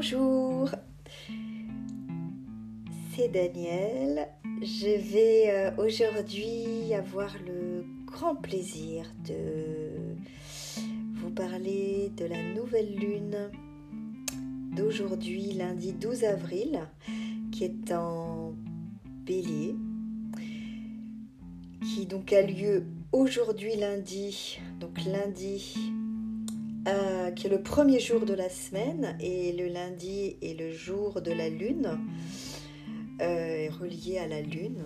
Bonjour, c'est Daniel. Je vais euh, aujourd'hui avoir le grand plaisir de vous parler de la nouvelle lune d'aujourd'hui, lundi 12 avril, qui est en bélier, qui donc a lieu aujourd'hui lundi, donc lundi euh, qui est le premier jour de la semaine et le lundi est le jour de la lune, euh, relié à la lune,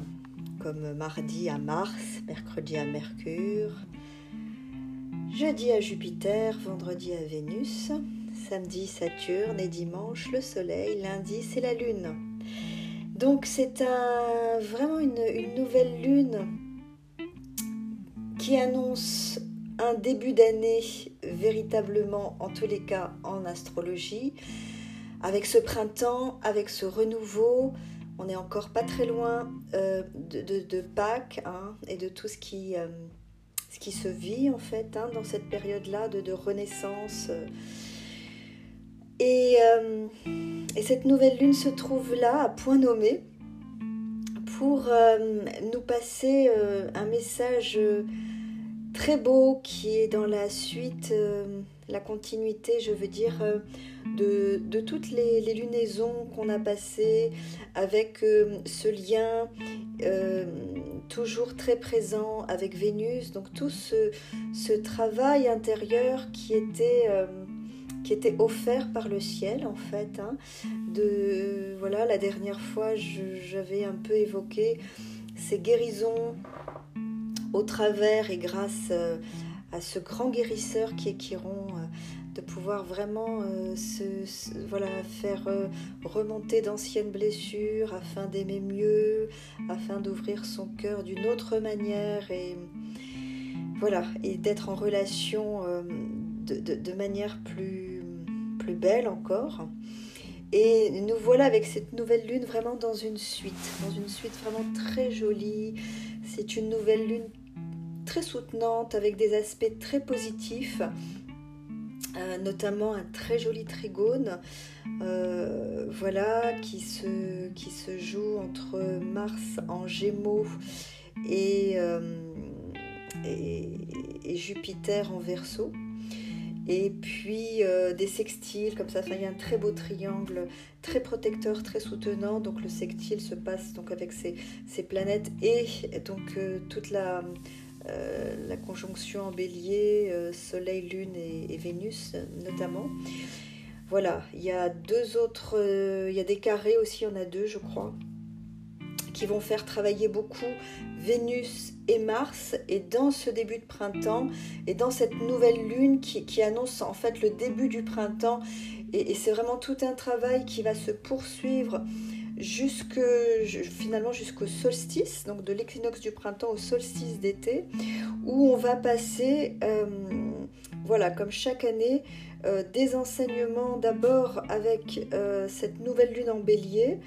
comme mardi à Mars, mercredi à Mercure, jeudi à Jupiter, vendredi à Vénus, samedi Saturne et dimanche le Soleil, lundi c'est la lune. Donc c'est un, vraiment une, une nouvelle lune qui annonce un début d'année véritablement, en tous les cas, en astrologie. Avec ce printemps, avec ce renouveau, on n'est encore pas très loin euh, de, Pâques hein, et de tout ce qui, euh, ce qui se vit en fait hein, dans cette période-là de, renaissance. Euh, et, cette nouvelle lune se trouve là, à point nommé, pour nous passer un message très beau qui est dans la suite, euh, la continuité, je veux dire, euh, de, toutes les, lunaisons qu'on a passées avec euh, ce lien toujours très présent avec Vénus. Donc tout ce, travail intérieur qui était qui était offert par le ciel en fait. Hein. de voilà, la dernière fois, j'avais un peu évoqué ces guérisons au travers et grâce euh, à ce grand guérisseur qui est Chiron, euh, de pouvoir vraiment euh, se, voilà, faire remonter d'anciennes blessures afin d'aimer mieux, afin d'ouvrir son cœur d'une autre manière et voilà, et d'être en relation de, manière plus, plus belle encore. Et nous voilà avec cette nouvelle lune vraiment dans une suite, dans une suite vraiment très jolie. C'est une nouvelle lune très soutenante avec des aspects très positifs. Euh, notamment un très joli trigone euh, voilà qui se, qui se joue entre Mars en Gémeaux et, euh, Jupiter en Verseau et puis des sextiles comme ça. il y a un très beau triangle, très protecteur, très soutenant. Donc le sextile se passe donc avec ces planètes et donc toute la euh, la conjonction en bélier, euh, Soleil, Lune et, Vénus notamment. Voilà, il y a deux autres, euh, il y a des carrés aussi, en a deux je crois, qui vont faire travailler beaucoup Vénus et Mars. Et dans ce début de printemps, et dans cette nouvelle lune qui, annonce en fait le début du printemps, et c'est vraiment tout un travail qui va se poursuivre jusque, finalement jusqu'au solstice, donc de l'équinoxe du printemps au solstice d'été, où on va passer, euh, voilà, comme chaque année, euh, des enseignements d'abord avec euh, cette nouvelle lune en bélier.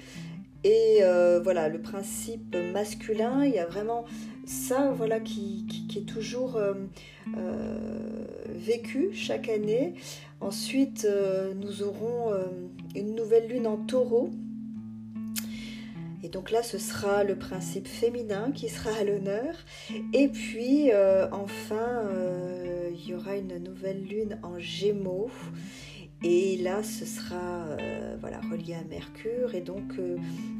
Et voilà, le principe masculin, il y a vraiment ça voilà, qui, qui est toujours vécu chaque année. Ensuite, nous aurons une nouvelle lune en taureau et donc là, ce sera le principe féminin qui sera à l'honneur. Et puis, euh, enfin, euh, il y aura une nouvelle lune en gémeaux. Et là, ce sera euh, voilà, relié à Mercure. Et donc,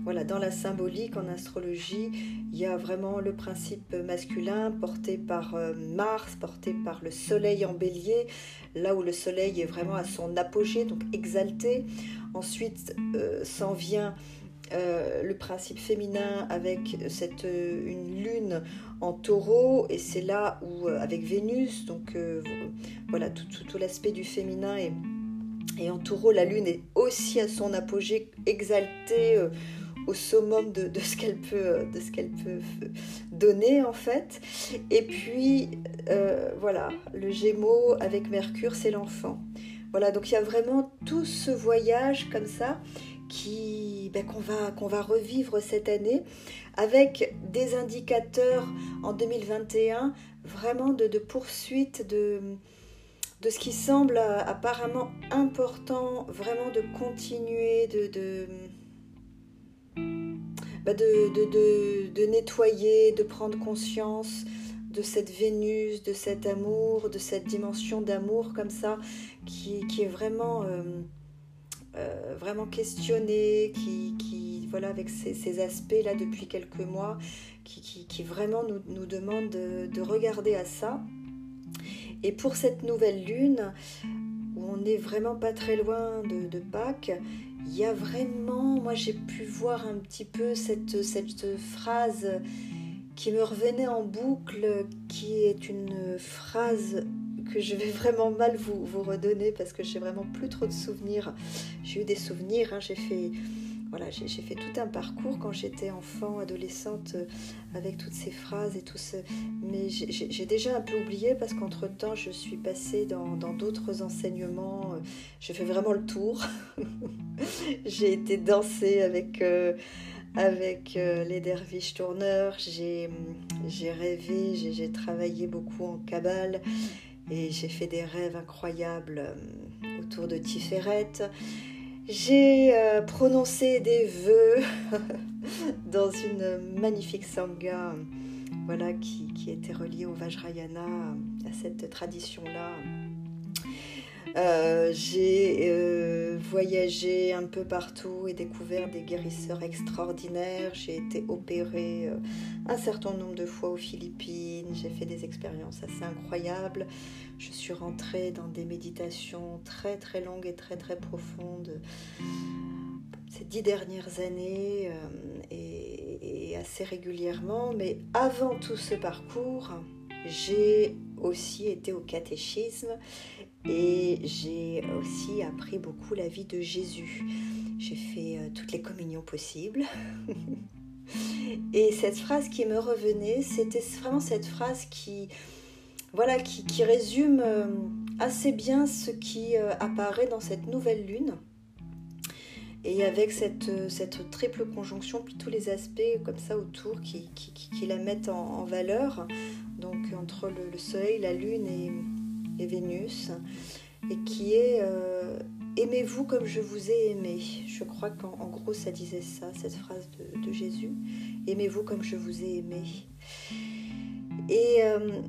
voilà, dans la symbolique en astrologie, il y a vraiment le principe masculin porté par Mars, porté par le Soleil en bélier, là où le Soleil est vraiment à son apogée, donc exalté. Ensuite, s'en vient euh, le principe féminin avec cette euh, une lune en taureau et c'est là où euh, avec Vénus donc voilà tout, tout, l'aspect du féminin et, et, en taureau. La lune est aussi à son apogée exaltée au summum de, ce qu'elle peut de peut donner en fait. Et puis voilà le Gémeaux avec Mercure c'est l'enfant. Voilà donc il y a vraiment tout ce voyage comme ça qui, ben, qu'on, va, qu'on va revivre cette année avec des indicateurs en 2021 vraiment de, poursuite de, de ce qui semble apparemment important, vraiment de continuer, de, de, de, nettoyer, de prendre conscience de cette Vénus, de cet amour, de cette dimension d'amour comme ça, qui, est vraiment, euh, euh, vraiment questionnée, qui, voilà, avec ces, aspects-là depuis quelques mois, qui, vraiment nous, nous demande de, regarder à ça. Et pour cette nouvelle lune, où on n'est vraiment pas très loin de, Pâques, il y a vraiment, moi j'ai pu voir un petit peu cette phrase qui me revenait en boucle, qui est une phrase que je vais vraiment mal vous, redonner parce que j'ai vraiment plus trop de souvenirs. J'ai eu des souvenirs, hein, j'ai fait voilà, j'ai fait tout un parcours quand j'étais enfant, adolescente, euh, avec toutes ces phrases et tout ce... Mais j'ai déjà un peu oublié parce qu'entre-temps, je suis passée dans d'autres enseignements. Euh, j'ai fait vraiment le tour. j'ai été danser avec, euh, avec les derviches tourneurs. J'ai rêvé, j'ai travaillé beaucoup en cabale. Et j'ai fait des rêves incroyables autour de Tiferet. J'ai euh, prononcé des vœux dans une magnifique sangha voilà, qui, qui était reliée au Vajrayana, à cette tradition-là euh, j'ai euh, voyagé un peu partout et découvert des guérisseurs extraordinaires. J'ai été opérée euh, un certain nombre de fois aux Philippines. J'ai fait des expériences assez incroyables. Je suis rentrée dans des méditations très très longues et très très profondes ces dix dernières années et, et assez régulièrement. Mais avant tout ce parcours, j'ai aussi été au catéchisme et j'ai aussi appris beaucoup la vie de Jésus. J'ai fait euh, toutes les communions possibles. et cette phrase qui me revenait, c'était vraiment cette phrase qui, voilà, qui, résume euh, assez bien ce qui euh, apparaît dans cette nouvelle lune. Et avec cette, triple conjonction, puis tous les aspects comme ça autour qui, la mettent en, valeur, donc entre le Soleil, la Lune et, et Vénus, et qui est euh, Aimez-vous comme je vous ai aimé? Je crois qu'en gros ça disait ça, cette phrase de, Jésus. Aimez-vous comme je vous ai aimé? Et euh,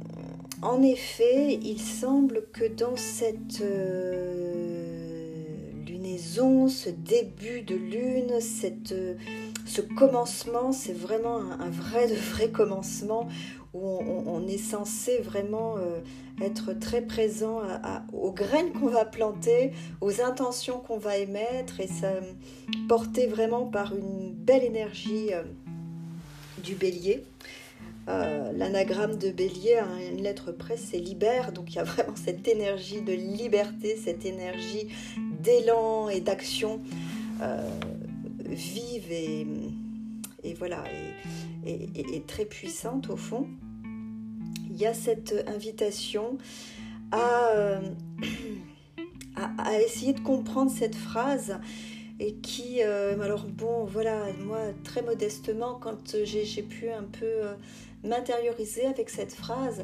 en effet, il semble que dans cette euh, lunaison, ce début de lune, cette, ce commencement, c'est vraiment un, vrai de vrai commencement où on, est censé vraiment être très présent aux graines qu'on va planter, aux intentions qu'on va émettre et ça porté vraiment par une belle énergie euh, du bélier. Euh, l'anagramme de bélier à une lettre près, c'est libère, donc il y a vraiment cette énergie de liberté, cette énergie d'élan et d'action euh, vive et, voilà, et très puissante au fond il y a cette invitation euh, à, essayer de comprendre cette phrase et qui, euh, alors bon, voilà, moi très modestement, quand j'ai pu un peu euh, m'intérioriser avec cette phrase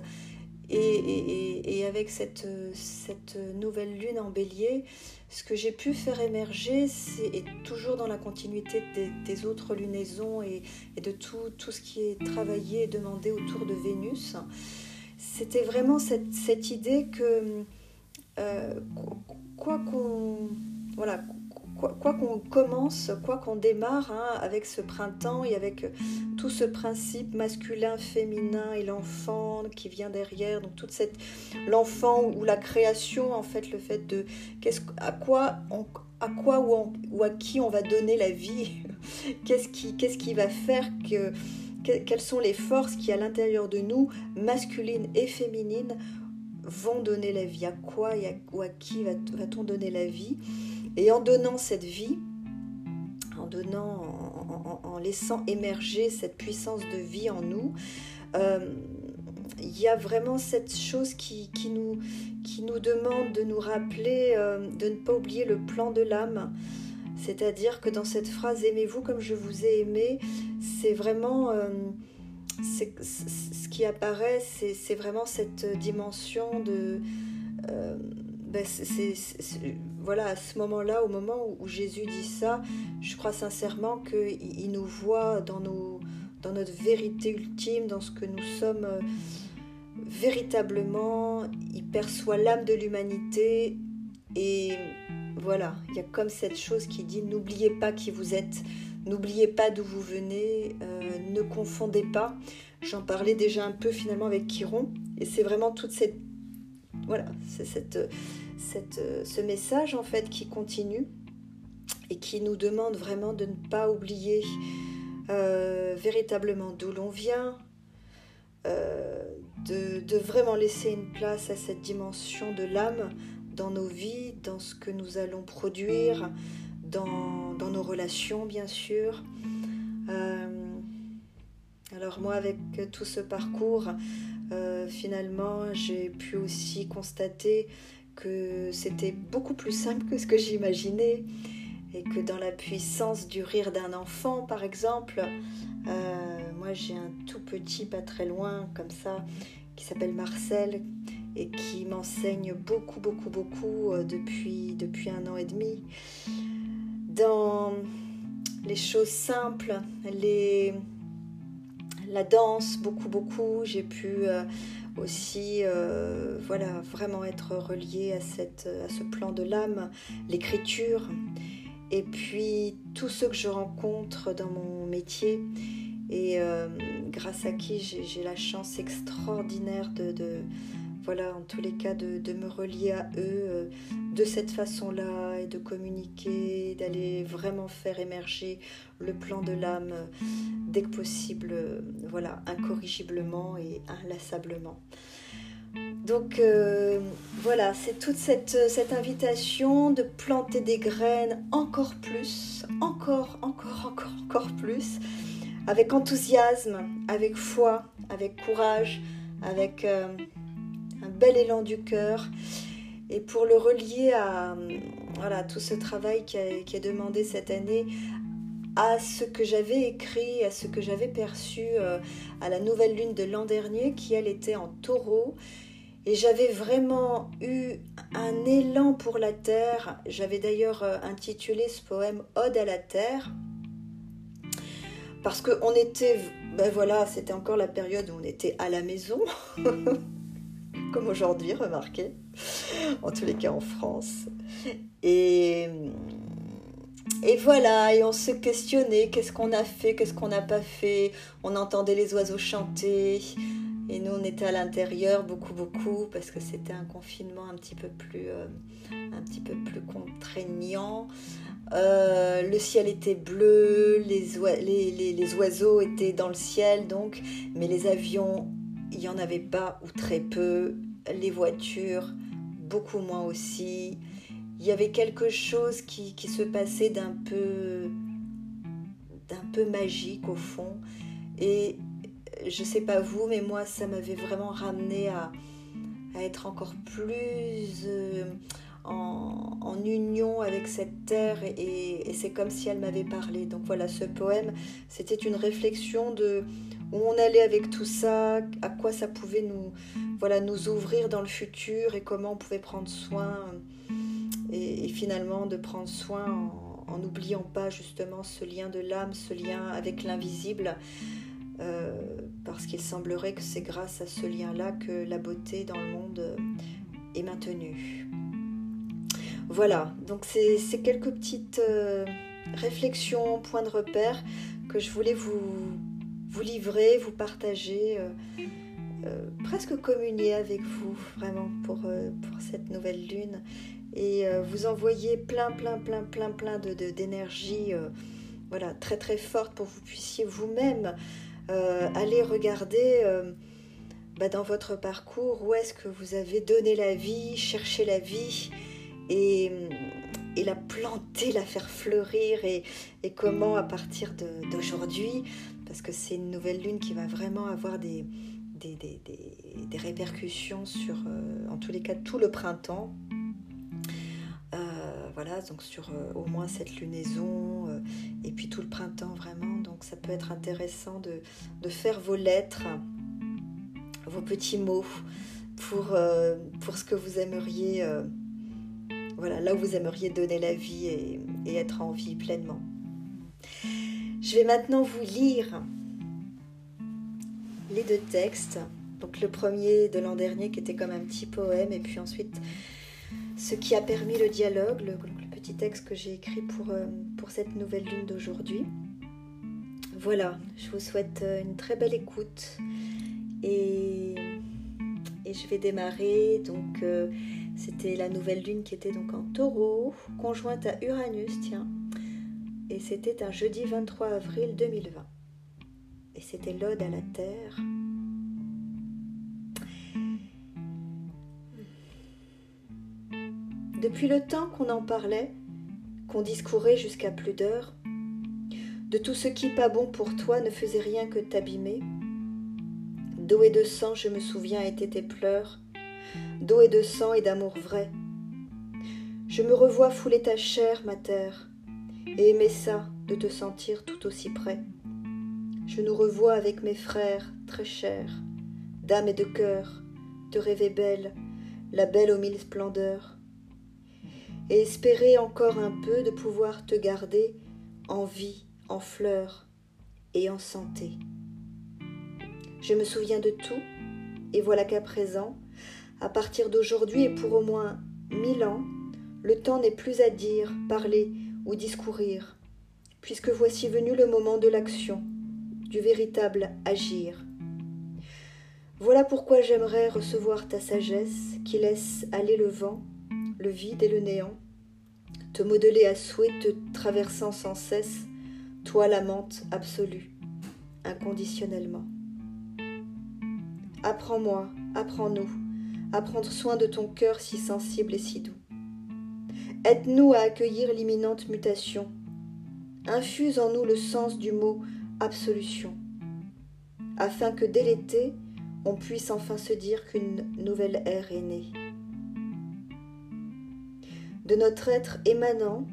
et, avec cette, cette, nouvelle lune en bélier, ce que j'ai pu faire émerger, c'est toujours dans la continuité des, autres lunaisons et, de tout, tout, ce qui est travaillé et demandé autour de Vénus, c'était vraiment cette, cette, idée que euh, quoi qu'on voilà, quoi, qu'on commence, quoi qu'on démarre hein, avec ce printemps et avec tout ce principe masculin, féminin et l'enfant qui vient derrière, donc toute cette l'enfant ou la création en fait, le fait de à quoi à quoi ou, à qui on va donner la vie, qu'est-ce qui qui va faire que quelles sont les forces qui, à l'intérieur de nous, masculines et féminines, vont donner la vie? À quoi à, ou à qui va-t-on donner la vie? Et en donnant cette vie, en donnant, en, laissant émerger cette puissance de vie en nous, euh, il y a vraiment cette chose qui, nous, qui nous demande de nous rappeler, euh, de ne pas oublier le plan de l'âme. C'est-à-dire que dans cette phrase Aimez-vous comme je vous ai aimé, c'est vraiment... Euh, ce qui apparaît, c'est vraiment cette dimension de, ben, voilà, à ce moment-là, au moment où, Jésus dit ça, je crois sincèrement qu'il nous voit dans, notre vérité ultime, dans ce que nous sommes euh, véritablement. Il perçoit l'âme de l'humanité et voilà, il y a comme cette chose qui dit n'oubliez pas qui vous êtes, n'oubliez pas d'où vous venez, euh, ne confondez pas. J'en parlais déjà un peu finalement avec Chiron et c'est vraiment toute cette voilà, c'est cette euh, ce message en fait qui continue et qui nous demande vraiment de ne pas oublier euh, véritablement d'où l'on vient, euh, de, vraiment laisser une place à cette dimension de l'âme dans nos vies, dans ce que nous allons produire, dans, nos relations bien sûr. alors moi avec tout ce parcours, finalement j'ai pu aussi constater que c'était beaucoup plus simple que ce que j'imaginais et que dans la puissance du rire d'un enfant, par exemple, euh, moi j'ai un tout petit pas très loin comme ça qui s'appelle Marcel et qui m'enseigne beaucoup, beaucoup, beaucoup euh, depuis, depuis un an et demi. Dans les choses simples, les, la danse, beaucoup, beaucoup, j'ai pu euh, aussi euh, voilà vraiment être relié à, cette, à ce plan de l'âme, l'écriture, et puis tous ceux que je rencontre dans mon métier et euh, grâce à qui j'ai la chance extraordinaire de, voilà, en tous les cas, de, me relier à eux euh, de cette façon-là et de communiquer, d'aller vraiment faire émerger le plan de l'âme euh, dès que possible, euh, voilà, incorrigiblement et inlassablement. Donc voilà, c'est toute cette, invitation de planter des graines encore plus, encore, encore, encore, encore plus, avec enthousiasme, avec foi, avec courage, avec un bel élan du cœur. Et pour le relier à tout ce travail qui, est demandé cette année, à ce que j'avais écrit, à ce que j'avais perçu euh, à la nouvelle lune de l'an dernier, qui elle était en taureau. Et j'avais vraiment eu un élan pour la terre. J'avais d'ailleurs euh, intitulé ce poème Ode à la terre. Parce qu'on était, ben voilà, c'était encore la période où on était à la maison. comme aujourd'hui, remarquez, en tous les cas en France. Et, voilà, et on se questionnait, qu'est-ce qu'on a fait, qu'est-ce qu'on n'a pas fait. On entendait les oiseaux chanter, et nous on était à l'intérieur beaucoup, beaucoup, parce que c'était un confinement un petit peu plus, euh, un petit peu plus contraignant. Euh, le ciel était bleu, les, les, les, oiseaux étaient dans le ciel, donc, mais les avions il n'y en avait pas ou très peu. Les voitures, beaucoup moins aussi. Il y avait quelque chose qui, se passait d'un peu, d'un peu magique au fond. Et je sais pas vous, mais moi, ça m'avait vraiment ramené à, être encore plus euh, en, union avec cette terre et c'est comme si elle m'avait parlé. Donc voilà, ce poème, c'était une réflexion de où on allait avec tout ça, à quoi ça pouvait nous, voilà, nous ouvrir dans le futur et comment on pouvait prendre soin et, finalement de prendre soin en n'oubliant pas justement ce lien de l'âme, ce lien avec l'invisible, euh, parce qu'il semblerait que c'est grâce à ce lien-là que la beauté dans le monde est maintenue. Voilà, donc c'est quelques petites euh, réflexions, points de repère que je voulais vous vous livrer, vous partager, euh, euh, presque communier avec vous vraiment pour, euh, pour cette nouvelle lune. Et vous envoyer plein, plein, plein, plein, plein de, d'énergie voilà, très, très forte pour que vous puissiez vous-même aller regarder bah, dans votre parcours où est-ce que vous avez donné la vie, cherché la vie et, et la planter, la faire fleurir et, et comment à partir d'aujourd'hui parce que c'est une nouvelle lune qui va vraiment avoir des, des, des, des, répercussions sur, euh, en tous les cas, tout le printemps. Euh, voilà, donc sur euh, au moins cette lunaison et puis tout le printemps vraiment. Donc ça peut être intéressant de, de faire vos lettres, vos petits mots pour, pour ce que vous aimeriez, voilà, là où vous aimeriez donner la vie et être en vie pleinement. Je vais maintenant vous lire les deux textes. Donc le premier de l'an dernier qui était comme un petit poème et puis ensuite ce qui a permis le dialogue, le, petit texte que j'ai écrit pour, euh, pour cette nouvelle lune d'aujourd'hui. Voilà, je vous souhaite euh, une très belle écoute et, et je vais démarrer. Donc euh, c'était la nouvelle lune qui était donc en taureau, conjointe à Uranus, tiens. Et c'était un jeudi 23 avril 2020. Et c'était l'ode à la terre. Depuis le temps qu'on en parlait, qu'on discourait jusqu'à plus d'heures, de tout ce qui pas bon pour toi ne faisait rien que t'abîmer. D'eau et de sang, je me souviens, étaient tes pleurs, d'eau et de sang et d'amour vrai. Je me revois fouler ta chair, ma terre, et aimer ça, de te sentir tout aussi près. Je nous revois avec mes frères, très chers, d'âme et de cœur, te rêver belle, la belle aux mille splendeurs et espérer encore un peu de pouvoir te garder en vie, en fleurs et en santé. Je me souviens de tout, et voilà qu'à présent, à partir d'aujourd'hui et pour au moins mille ans, le temps n'est plus à dire, parler ou discourir, puisque voici venu le moment de l'action, du véritable agir. Voilà pourquoi j'aimerais recevoir ta sagesse qui laisse aller le vent le vide et le néant, te modeler à souhait, te traversant sans cesse, toi l'amante absolue, inconditionnellement. Apprends-moi, apprends-nous, à prendre soin de ton cœur si sensible et si doux. Aide-nous à accueillir l'imminente mutation. Infuse en nous le sens du mot absolution, afin que dès l'été, on puisse enfin se dire qu'une nouvelle ère est née de notre être émanant,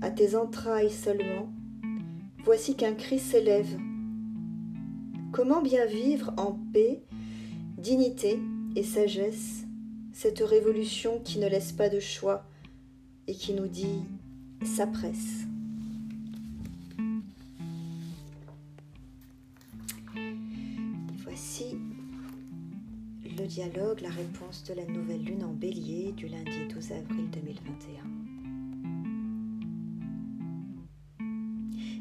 à tes entrailles seulement, voici qu'un cri s'élève. Comment bien vivre en paix, dignité et sagesse cette révolution qui ne laisse pas de choix et qui nous dit s'appresse. Voici le dialogue, la réponse de la nouvelle lune en bélier du lundi 12 avril 2021.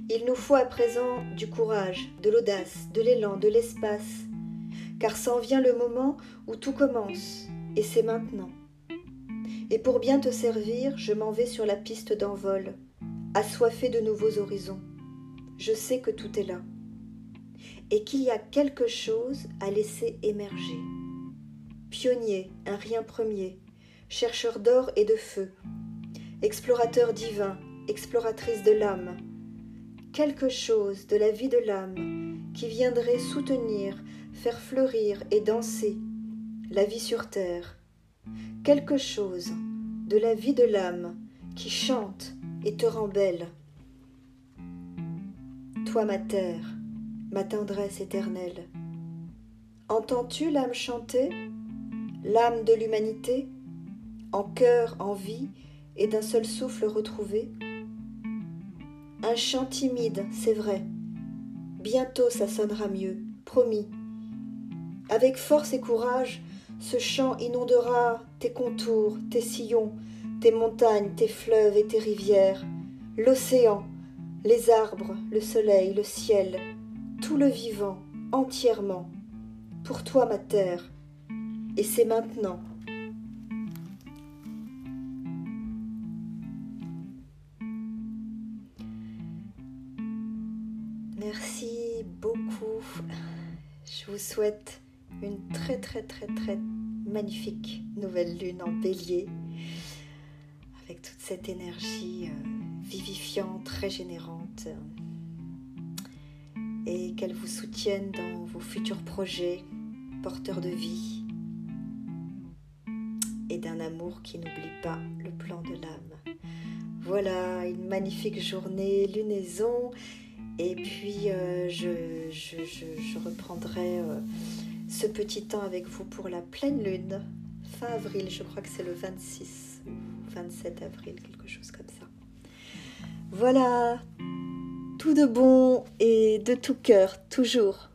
Il nous faut à présent du courage, de l'audace, de l'élan, de l'espace, car s'en vient le moment où tout commence, et c'est maintenant. Et pour bien te servir, je m'en vais sur la piste d'envol, assoiffé de nouveaux horizons. Je sais que tout est là, et qu'il y a quelque chose à laisser émerger. Pionnier, un rien premier, chercheur d'or et de feu, explorateur divin, exploratrice de l'âme, quelque chose de la vie de l'âme qui viendrait soutenir, faire fleurir et danser la vie sur terre, quelque chose de la vie de l'âme qui chante et te rend belle. Toi ma terre, ma tendresse éternelle, entends-tu l'âme chanter l'âme de l'humanité, en cœur, en vie, et d'un seul souffle retrouvé? Un chant timide, c'est vrai. Bientôt ça sonnera mieux, promis. Avec force et courage, ce chant inondera tes contours, tes sillons, tes montagnes, tes fleuves et tes rivières, l'océan, les arbres, le soleil, le ciel, tout le vivant, entièrement. Pour toi, ma terre, et c'est maintenant. Merci beaucoup. Je vous souhaite une très très très très magnifique nouvelle lune en bélier avec toute cette énergie euh, vivifiante, régénérante et qu'elle vous soutienne dans vos futurs projets porteurs de vie et d'un amour qui n'oublie pas le plan de l'âme. Voilà, une magnifique journée, lunaison. Et puis, euh, je, je, reprendrai euh, ce petit temps avec vous pour la pleine lune, fin avril, je crois que c'est le 26 ou 27 avril, quelque chose comme ça. Voilà, tout de bon et de tout cœur, toujours.